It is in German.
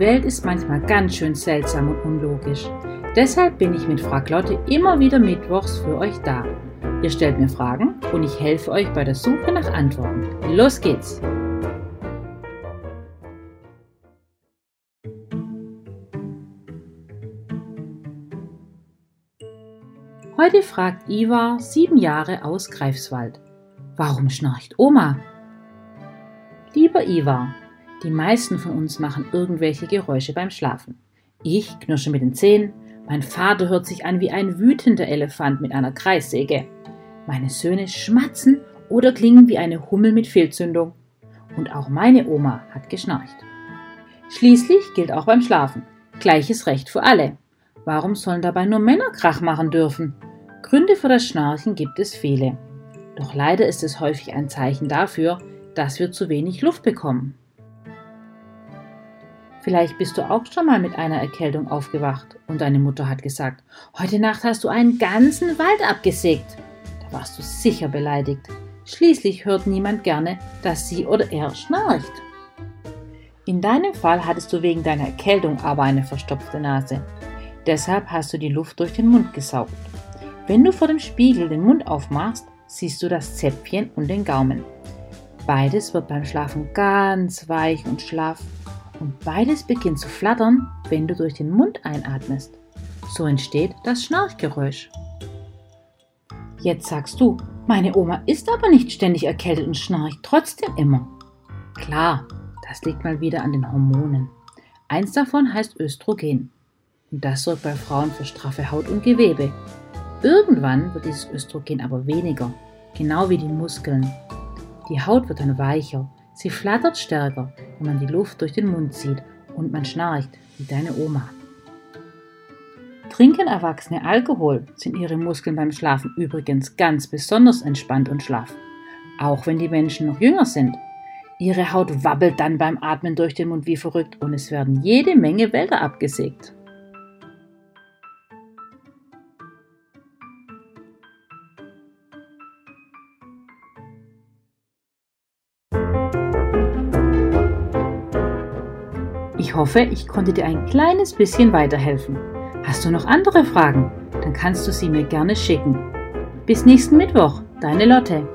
Welt ist manchmal ganz schön seltsam und unlogisch. Deshalb bin ich mit Frag Lotte immer wieder mittwochs für euch da. Ihr stellt mir Fragen und ich helfe euch bei der Suche nach Antworten. Los geht's! Heute fragt Ivar, sieben Jahre aus Greifswald. Warum schnarcht Oma? Lieber Ivar, die meisten von uns machen irgendwelche Geräusche beim Schlafen. Ich knirsche mit den Zähnen, mein Vater hört sich an wie ein wütender Elefant mit einer Kreissäge. Meine Söhne schmatzen oder klingen wie eine Hummel mit Fehlzündung. Und auch meine Oma hat geschnarcht. Schließlich gilt auch beim Schlafen gleiches Recht für alle. Warum sollen dabei nur Männer Krach machen dürfen? Gründe für das Schnarchen gibt es viele. Doch leider ist es häufig ein Zeichen dafür, dass wir zu wenig Luft bekommen. Vielleicht bist du auch schon mal mit einer Erkältung aufgewacht und deine Mutter hat gesagt, heute Nacht hast du einen ganzen Wald abgesägt. Da warst du sicher beleidigt. Schließlich hört niemand gerne, dass sie oder er schnarcht. In deinem Fall hattest du wegen deiner Erkältung aber eine verstopfte Nase. Deshalb hast du die Luft durch den Mund gesaugt. Wenn du vor dem Spiegel den Mund aufmachst, siehst du das Zäpfchen und den Gaumen. Beides wird beim Schlafen ganz weich und schlaff und beides beginnt zu flattern, wenn du durch den Mund einatmest. So entsteht das Schnarchgeräusch. Jetzt sagst du, meine Oma ist aber nicht ständig erkältet und schnarcht trotzdem immer. Klar, das liegt mal wieder an den Hormonen. Eins davon heißt Östrogen. Und das sorgt bei Frauen für straffe Haut und Gewebe. Irgendwann wird dieses Östrogen aber weniger, genau wie die Muskeln. Die Haut wird dann weicher Sie flattert stärker, wenn man die Luft durch den Mund zieht und man schnarcht, wie deine Oma. Trinken Erwachsene Alkohol, sind ihre Muskeln beim Schlafen übrigens ganz besonders entspannt und schlaff, auch wenn die Menschen noch jünger sind. Ihre Haut wabbelt dann beim Atmen durch den Mund wie verrückt und es werden jede Menge Wälder abgesägt. Ich hoffe, ich konnte dir ein kleines bisschen weiterhelfen. Hast du noch andere Fragen? Dann kannst du sie mir gerne schicken. Bis nächsten Mittwoch, deine Lotte.